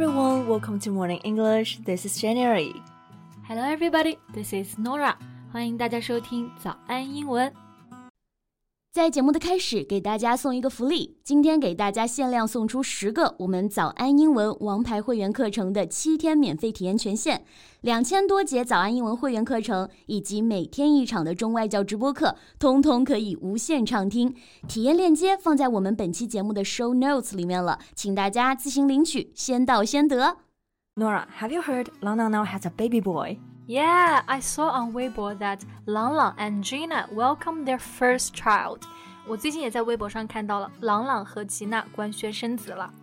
everyone, welcome to Morning English. This is January. Hello everybody, this is Norah. 欢迎大家收听早安英文。在节目的开始，给大家送一个福利。今天给大家限量送出十个我们早安英文王牌会员课程的七天免费体验权限，两千多节早安英文会员课程以及每天一场的中外教直播课，通通可以无限畅听。体验链接放在我们本期节目的 show notes 里面了，请大家自行领取，先到先得。Nora, have you heard Lang Lang now has a baby boy? Yeah, I saw on Weibo that Lang Lang and Gina welcomed their first child. 我最近也在微博上看到了朗朗和吉娜官宣生子了。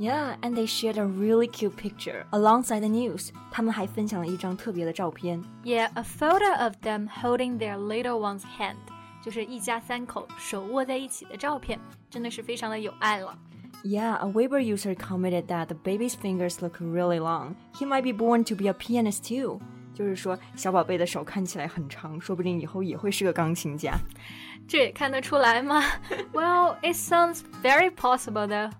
Yeah, and they shared a really cute picture alongside the news. 他们还分享了一张特别的照片。Yeah, a photo of them holding their little one's hand. 就是一家三口手握在一起的照片，真的是非常的有爱了。Yeah, a Weibo user commented that the baby's fingers look really long. He might be born to be a pianist too. 就是说，小宝贝的手看起来很长，说不定以后也会是个钢琴家。这也看得出来吗？Well, it sounds very possible though.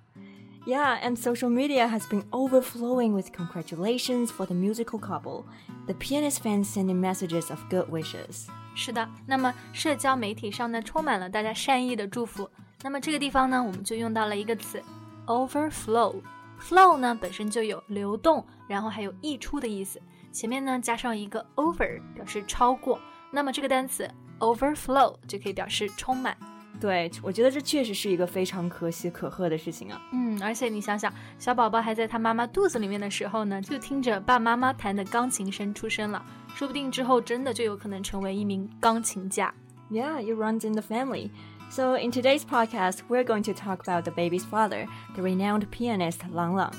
Yeah, and social media has been overflowing with congratulations for the musical couple. The pianist fans sending messages of good wishes. 是的，那么社交媒体上呢，充满了大家善意的祝福。那么这个地方呢，我们就用到了一个词，overflow。flow 呢本身就有流动， 然后还有溢出的意思。前面呢加上一个 over，表示超过。那么这个单词 overflow 就可以表示充满。对，我觉得这确实是一个非常可喜可贺的事情啊。嗯，而且你想想，小宝宝还在他妈妈肚子里面的时候呢，就听着爸妈妈弹的钢琴声出生了，说不定之后真的就有可能成为一名钢琴家。Yeah, it runs in the family. So in today's podcast, we're going to talk about the baby's father, the renowned pianist Lang Lang.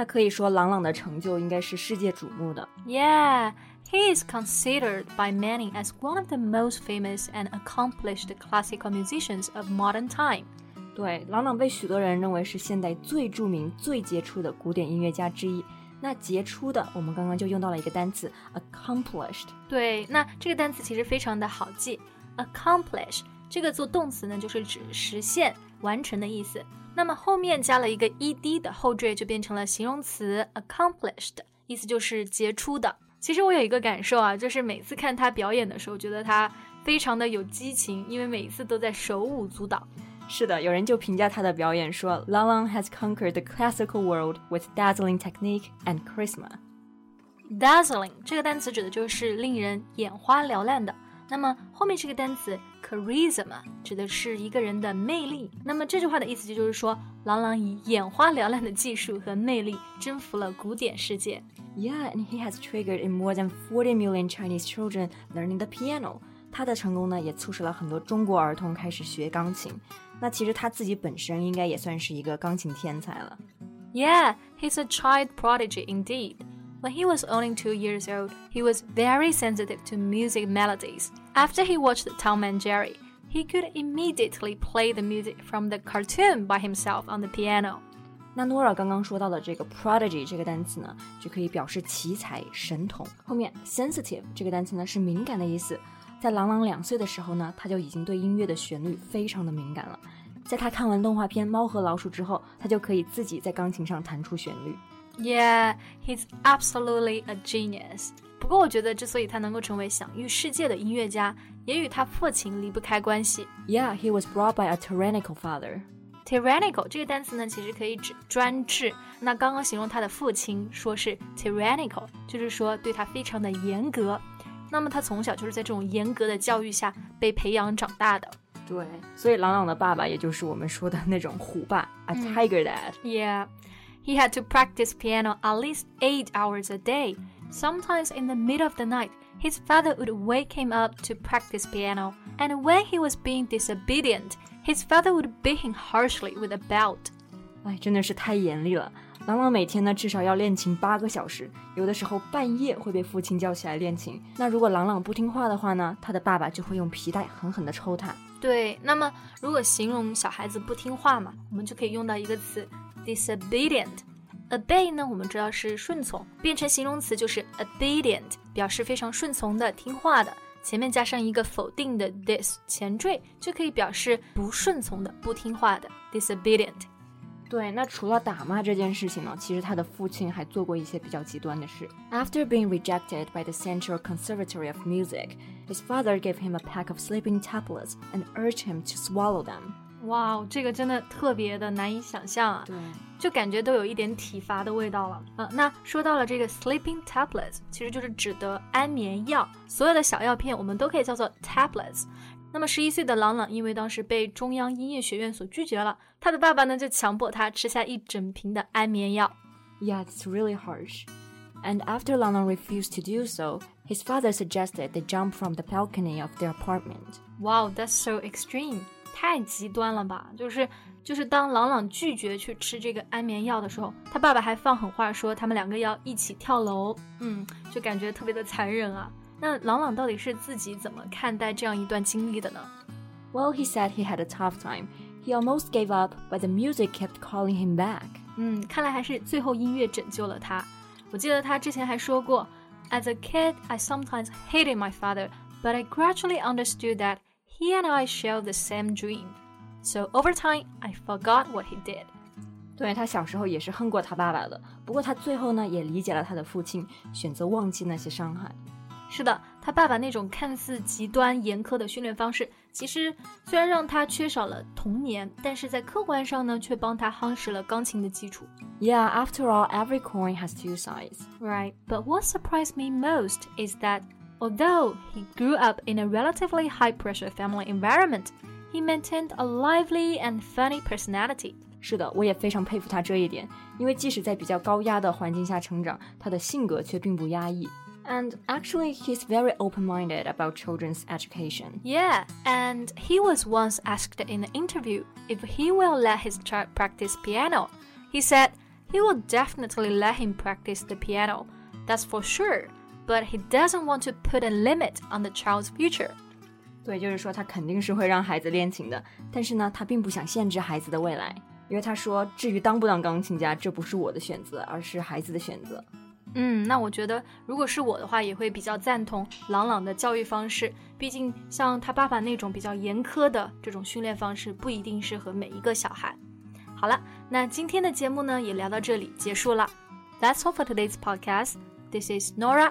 那可以说，朗朗的成就应该是世界瞩目的。Yeah, he is considered by many as one of the most famous and accomplished classical musicians of modern time. 对，朗朗被许多人认为是现代最著名、最杰出的古典音乐家之一。那杰出的，我们刚刚就用到了一个单词 accomplished。对，那这个单词其实非常的好记，accomplish 这个做动词呢，就是指实现、完成的意思。那么后面加了一个 ed 的后缀，就变成了形容词 accomplished，意思就是杰出的。其实我有一个感受啊，就是每次看他表演的时候，觉得他非常的有激情，因为每一次都在手舞足蹈。是的，有人就评价他的表演说，Lang Lang has conquered the classical world with dazzling technique and charisma。dazzling 这个单词指的就是令人眼花缭乱的。那么后面这个单词 charisma 指的是一个人的魅力。那么这句话的意思就是说，郎朗以眼花缭乱的技术和魅力征服了古典世界。Yeah, and he has triggered in more than 40 million Chinese children learning the piano. 他的成功呢，也促使了很多中国儿童开始学钢琴。那其实他自己本身应该也算是一个钢琴天才了。Yeah, he's a child prodigy indeed. When he was only two years old, he was very sensitive to music melodies. After he watched Tom and Jerry, he could immediately play the music from the cartoon by himself on the piano. 那 Norah 刚刚说到的这个 prodigy 这个单词呢，就可以表示奇才、神童。后面 sensitive 这个单词呢是敏感的意思。在朗朗两岁的时候呢，他就已经对音乐的旋律非常的敏感了。在他看完动画片《猫和老鼠》之后，他就可以自己在钢琴上弹出旋律。Yeah, he's absolutely a genius. 不过，我觉得之所以他能够成为享誉世界的音乐家，也与他父亲离不开关系。Yeah, he was brought by a tyrannical father. Tyrannical 这个单词呢，其实可以指专制。那刚刚形容他的父亲说是 tyrannical，就是说对他非常的严格。那么他从小就是在这种严格的教育下被培养长大的。对，所以朗朗的爸爸也就是我们说的那种虎爸，a tiger dad. Yeah. He had to practice piano at least eight hours a day. Sometimes in the middle of the night, his father would wake him up to practice piano, and when he was being disobedient, his father would beat him harshly with a belt. 哎，真的是太严厉了。朗朗每天呢至少要练琴八个小时，有的时候半夜会被父亲叫起来练琴。那如果朗朗不听话的话呢，他的爸爸就会用皮带狠狠地抽他。对，那么如果形容小孩子不听话嘛，我们就可以用到一个词 disobedient。obey 呢，我们知道是顺从，变成形容词就是 obedient，表示非常顺从的、听话的。前面加上一个否定的 this 前缀，就可以表示不顺从的、不听话的 disobedient。 对，那除了打骂这件事情呢，其实他的父亲还做过一些比较极端的事。After being rejected by the Central Conservatory of Music, his father gave him a pack of sleeping tablets and urged him to swallow them. 哇，这个真的特别的难以想象啊！对，就感觉都有一点体罚的味道了。呃，那说到了这个 sleeping tablets，其实就是指的安眠药。所有的小药片我们都可以叫做 tablets。那么十一岁的朗朗因为当时被中央音乐学院所拒绝了，他的爸爸呢就强迫他吃下一整瓶的安眠药。Yeah, it's really harsh. And after Lang Lang refused to do so, his father suggested they jump from the balcony of their apartment. Wow, that's so extreme. 太极端了吧？就是就是当朗朗拒绝去吃这个安眠药的时候，他爸爸还放狠话说他们两个要一起跳楼。嗯，就感觉特别的残忍啊。那朗朗到底是自己怎么看待这样一段经历的呢？Well, he said he had a tough time. He almost gave up, but the music kept calling him back. 嗯，看来还是最后音乐拯救了他。我记得他之前还说过，As a kid, I sometimes hated my father, but I gradually understood that he and I share the same dream. So over time, I forgot what he did. 对他小时候也是恨过他爸爸的，不过他最后呢也理解了他的父亲，选择忘记那些伤害。是的，他爸爸那种看似极端严苛的训练方式，其实虽然让他缺少了童年，但是在客观上呢，却帮他夯实了钢琴的基础。Yeah, after all, every coin has two sides. Right. But what surprised me most is that Although he grew up in a relatively high pressure family environment, he maintained a lively and funny personality. 是的，我也非常佩服他这一点，因为即使在比较高压的环境下成长，他的性格却并不压抑。And actually, he's very open minded about children's education. Yeah, and he was once asked in an interview if he will let his child practice piano. He said he will definitely let him practice the piano. That's for sure but he doesn't want to put a limit on the child's future. 对，就是说他肯定是会让孩子练琴的，但是呢，他并不想限制孩子的未来，因为他说，至于当不当钢琴家，这不是我的选择，而是孩子的选择。嗯，那我觉得如果是我的话，也会比较赞同朗朗的教育方式。毕竟像他爸爸那种比较严苛的这种训练方式，不一定适合每一个小孩。好了，那今天的节目呢也聊到这里结束了。That's all for today's podcast. This is Norah.